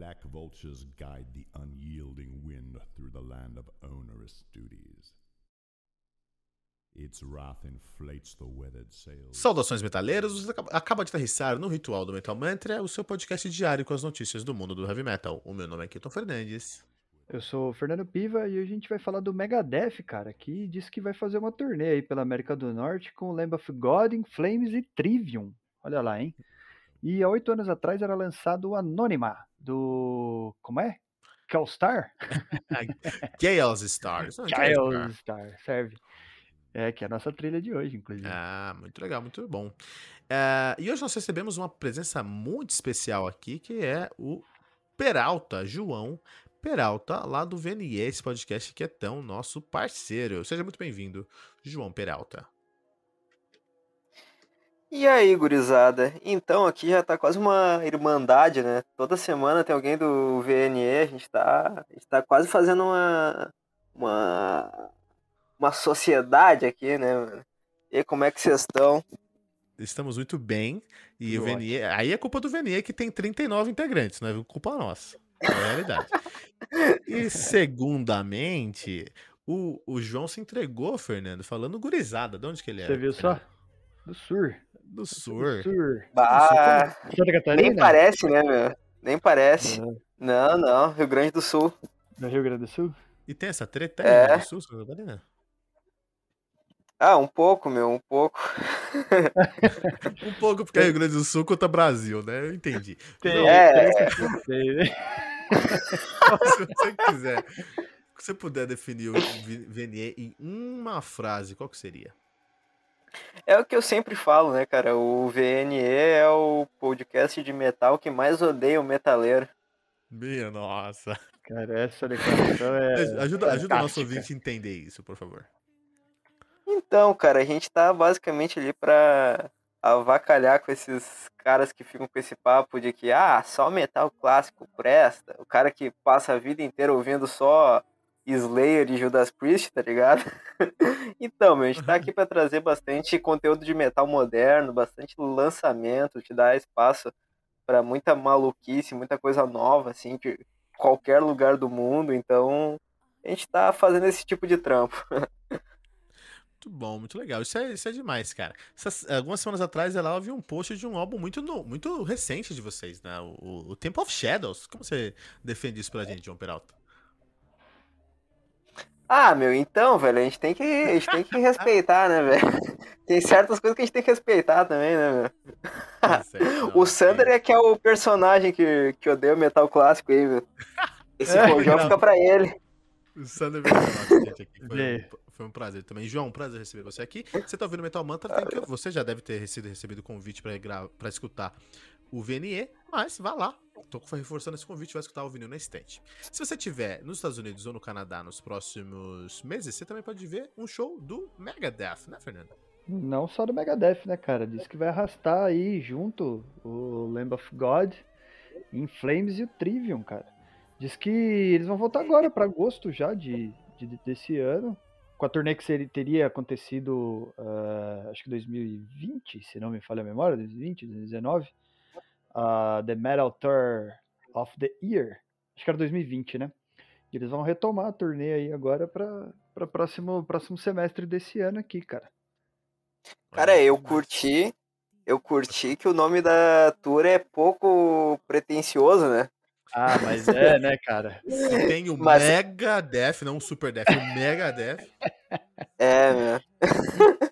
Black vultures guide the unyielding wind through the land of onerous duties. Its wrath inflates the weathered sails. Saudações metaleiros, você acaba- de aterrissar no Ritual do Metal Mantra, o seu podcast diário com as notícias do mundo do heavy metal. O meu nome é Kilton Fernandes. Eu sou o Fernando Piva e hoje a gente vai falar do Megadeth, cara, que disse que vai fazer uma turnê aí pela América do Norte com Lamb of God, In Flames e Trivium. Olha lá, hein? E há oito anos atrás era lançado o Anônima, do. Como é? Kelstar? Chaos Stars. Não, Chaos Stars. Kelstar, serve. É, que é a nossa trilha de hoje, inclusive. Ah, muito legal, muito bom. É, e hoje nós recebemos uma presença muito especial aqui, que é o Peralta, João Peralta, lá do VNE, esse podcast que é tão nosso parceiro. Seja muito bem-vindo, João Peralta. E aí, gurizada? Então, aqui já tá quase uma irmandade, né? Toda semana tem alguém do VNE, a gente tá, a gente tá quase fazendo uma, uma, uma sociedade aqui, né? mano? E como é que vocês estão? Estamos muito bem. E o Tudo VNE. Aí é culpa do VNE que tem 39 integrantes, não é culpa nossa. É a realidade. e segundamente, o, o João se entregou, Fernando, falando gurizada. De onde que ele é? Você viu só? Do Sur. Do Sur. Do Sur. Bah, Santa Catarina? nem parece, né, meu? Nem parece. Ah, Não, não, Rio Grande do Sul. Do Rio Grande do Sul? E tem essa treta aí É. no Sul, Santa Catarina? Ah, um pouco, meu, um pouco. Um pouco porque é Rio Grande do Sul contra Brasil, né? Eu entendi. Tem, É. tem né? Se você quiser, se você puder definir o V- VNE em uma frase, qual que seria? É o que eu sempre falo, né, cara? O VNE é o podcast de metal que mais odeia o metaleiro. Minha nossa. Cara, essa declaração é. Ajuda, ajuda o nosso ouvinte a entender isso, por favor. Então, cara, a gente tá basicamente ali pra avacalhar com esses caras que ficam com esse papo de que, ah, só metal clássico presta. O cara que passa a vida inteira ouvindo só Slayer e Judas Priest, tá ligado? então, meu, a gente tá aqui pra trazer bastante conteúdo de metal moderno, bastante lançamento, te dar espaço pra muita maluquice, muita coisa nova, assim, de qualquer lugar do mundo. Então, a gente tá fazendo esse tipo de trampo. Muito bom, muito legal. Isso é, isso é demais, cara. Essas- algumas semanas atrás ela eu vi um post de um álbum muito, no- muito recente de vocês, né? O, o- o Temple of Shadows. Como você defende isso pra gente, João Peralta? Ah, meu, então, velho, a gente tem que, a gente tem que respeitar, né, velho? Tem certas coisas que a gente tem que respeitar também, né, meu? Tá certo, O Sander é que é o personagem que, que odeia o metal clássico aí, meu. Esse É, rojão fica pra ele. O Sander veio falar gente aqui. Foi, um, foi um prazer também. João, um prazer receber você aqui. Você tá ouvindo Metal Mantra, tem que, você já deve ter recebido, recebido convite pra, pra escutar o VNE, mas vá lá. Tô reforçando esse convite, vai escutar o vinil na estante. Se você tiver nos Estados Unidos ou no Canadá nos próximos meses, você também pode ver um show do Megadeth, né, Fernando? Não só do Megadeth, né, cara? Diz que vai arrastar aí junto o Lamb of God, In Flames e o Trivium, cara. Diz que eles vão voltar agora pra agosto já de, de- desse ano, com a turnê que seria, teria acontecido, ah, acho que 2020, se não me falha a memória, 2020, 2019, a The Metal Tour of the Year, acho que era 2020, né? E eles vão retomar a turnê aí agora para para próximo próximo semestre desse ano aqui, cara. Cara, eu curti, eu curti que o nome da tour é pouco pretencioso, né? Ah, mas é, né, cara? Tem o Mas- Megadeth, não o Super Death, o Megadeth. É, meu.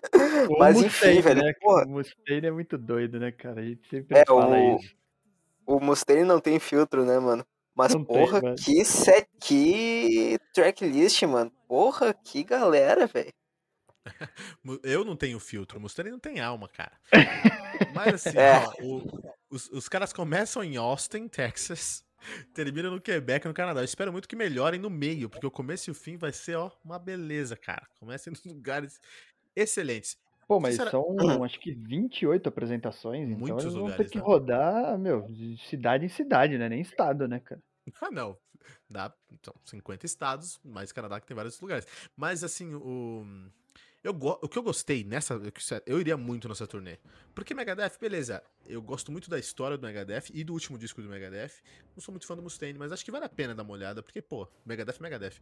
O Mas Mustaine, enfim, velho, né? porra. O Mustaine é muito doido, né, cara? A gente sempre É, fala o- isso. O Mustaine não tem filtro, né, mano? Mas, Não tem, porra, mano. que set, que tracklist, mano. Porra, que galera, velho. Eu não tenho filtro, o Mustaine não tem alma, cara. Mas assim, É. ó, o- os, os caras começam em Austin, Texas, terminam no Quebec, no Canadá. Eu espero muito que melhorem no meio, porque o começo e o fim vai ser, ó, uma beleza, cara. Comecem nos lugares excelentes. Pô, mas são acho que 28 apresentações, então Muitos eles vão lugares, ter que né? rodar, meu, de cidade em cidade, né? Nem estado, né, cara? Ah, não. Dá então, 50 estados, mais Canadá que tem vários lugares. Mas assim, o. Eu go- o que eu gostei nessa. Eu iria muito nessa turnê. Porque Megadeth, beleza. Eu gosto muito da história do Megadeth e do último disco do Megadeth. Não sou muito fã do Mustaine, mas acho que vale a pena dar uma olhada. Porque, pô, Megadeth, Megadeth.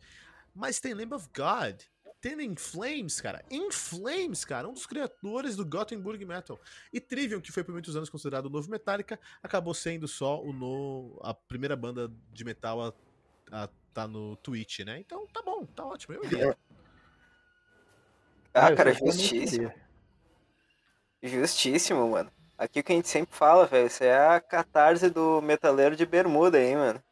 Mas tem Lamb of God. Tem In Flames, cara. In Flames, cara. Um dos criadores do Gothenburg Metal. E Trivium, que foi por muitos anos considerado o novo Metallica, acabou sendo só o no, a primeira banda de metal a, a tá no Twitch, né? Então tá bom, tá ótimo. Eu iria. Ah, cara, justíssimo. Justíssimo, mano. Aqui o que a gente sempre fala, velho, isso é a catarse do metaleiro de bermuda aí, mano.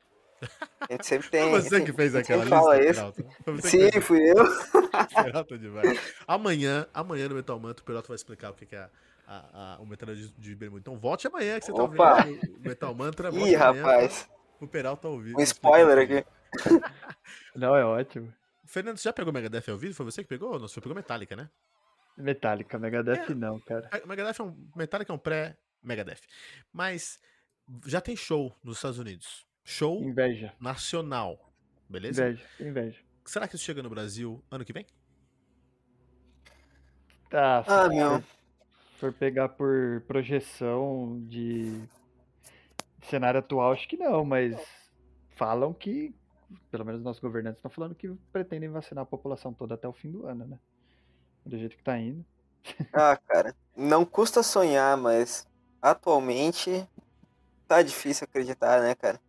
A gente sempre tem. Foi você que fez aquela sempre fala lista, isso. Sim, fez fui eu. Peralta demais. Amanhã, amanhã no Metal Manto, o Peralta vai explicar o que é a- a- a- o Metal de, de Bermuda. Então volte amanhã que você tá Opa! ouvindo o Metal Mantra. Ih, amanhã rapaz. O Peralta ouvir. Um spoiler aqui. Não, é ótimo. Fernando, você já pegou Megadeth ao vivo? Foi você que pegou? Não, você pegou Metallica, né? Metallica, Megadeth É. não, cara. A- Megadeth é um. Metallica é um pré-Megadeth. Mas já tem show nos Estados Unidos. Show Inveja. nacional. Beleza? Inveja, inveja. Será que isso chega no Brasil ano que vem? Tá, Ah, for- meu. for pegar por projeção de cenário atual, acho que não, mas falam que, pelo menos nossos governantes estão falando que pretendem vacinar a população toda até o fim do ano, né? Do jeito que tá indo. Ah, cara, não custa sonhar, mas atualmente tá difícil acreditar, né, cara?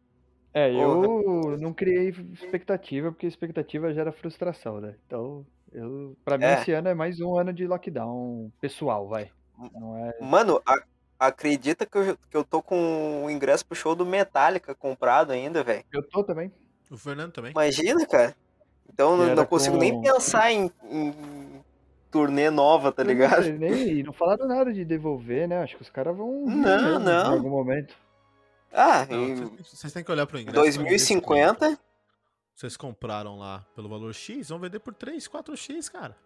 É, eu não criei expectativa, porque expectativa gera frustração, né? Então, eu, pra mim, É. esse ano é mais um ano de lockdown pessoal, vai. Não é. Mano, a- acredita que eu, que eu tô com o ingresso pro show do Metallica comprado ainda, velho? Eu tô também. O Fernando também. Imagina, cara. Então não, não consigo nem com- pensar em, em turnê nova, tá não ligado? Nem, não falaram nada de devolver, né? Acho que os caras vão. Não, não. Em algum momento. Ah, Não, em vocês, vocês têm que olhar pro ingresso. 2050, Vocês compraram lá pelo valor X, vão vender por 3, 4X, cara.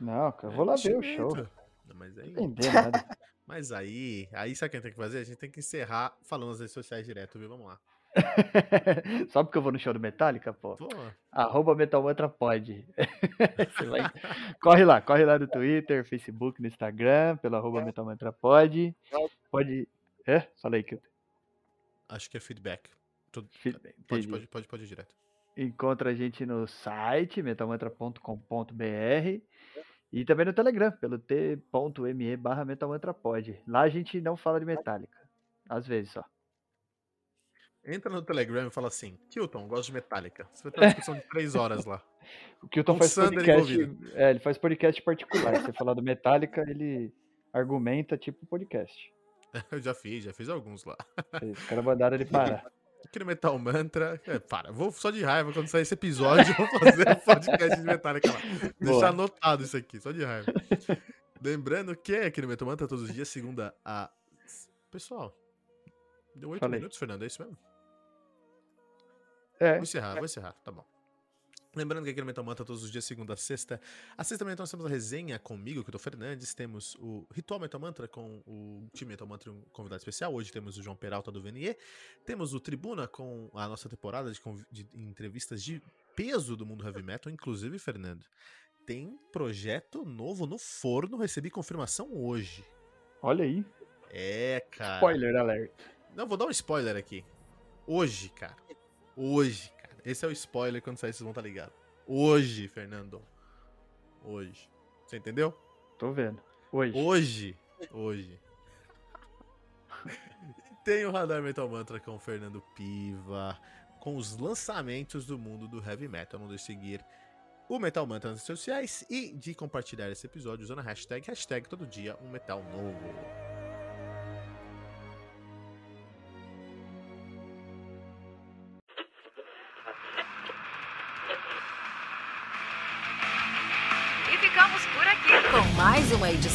Não, cara, eu É vou lá ver o show. Mas aí, Não entender nada. mas aí, aí sabe o que a gente tem que fazer? A gente tem que encerrar falando nas redes sociais direto, viu? Vamos lá. Só porque eu vou no show do Metallica, pô. Pô, Arroba Metalmantra pode. Corre lá, corre lá no Twitter, Facebook, no Instagram, pelo arroba Metalmantra pode. Pode. É? Falei que acho que é feedback. Tudo- Feedback, Pode, pode, pode, pode ir direto. encontra a gente no site metalmantra.com.br e também no Telegram, pelo t.me barra metalmantrapod. Lá a gente não fala de Metallica. Às vezes só. Entra no Telegram e fala assim, Kilton, gosto de Metallica. Você vai ter uma discussão de 3 horas lá. O Kilton Com faz podcast. É, ele faz podcast particular. Se você falar do Metallica, ele argumenta tipo podcast. Eu já fiz, já fiz alguns lá. Os caras mandaram ele parar. Aqui no Metal Mantra. É, para, vou só de raiva quando sair esse episódio, eu vou fazer um podcast de Metallica lá. Deixar anotado isso aqui, só de raiva. Lembrando que aqui no Metal Mantra, todos os dias, segunda a. Pessoal, deu 8 Falei. minutos, Fernando, é isso mesmo? É, Vou encerrar, vou encerrar, tá bom. Lembrando que aqui no Metal Mantra, todos os dias, segunda a sexta. Às sexta também nós temos a resenha comigo, que eu tô Fernandes. Temos o Ritual Metal Mantra com o time Metal Mantra um convidado especial. Hoje temos o João Peralta do VNE. Temos o Tribuna com a nossa temporada de, de entrevistas de peso do mundo heavy metal. Inclusive, Fernando, tem projeto novo no forno. Recebi confirmação hoje. olha aí. É, cara. Spoiler alert. Não, vou dar um spoiler aqui. Hoje, cara. Hoje. Esse é o spoiler quando sair, vocês vão estar ligados. Hoje, Fernando. Hoje. Você entendeu? Tô vendo. Hoje. Hoje. Hoje. Tem o Radar Metal Mantra com o Fernando Piva. Com os lançamentos do mundo do heavy metal. Não deixe de seguir o Metal Mantra nas redes sociais e de compartilhar esse episódio usando a hashtag, hashtag todo dia um metal novo.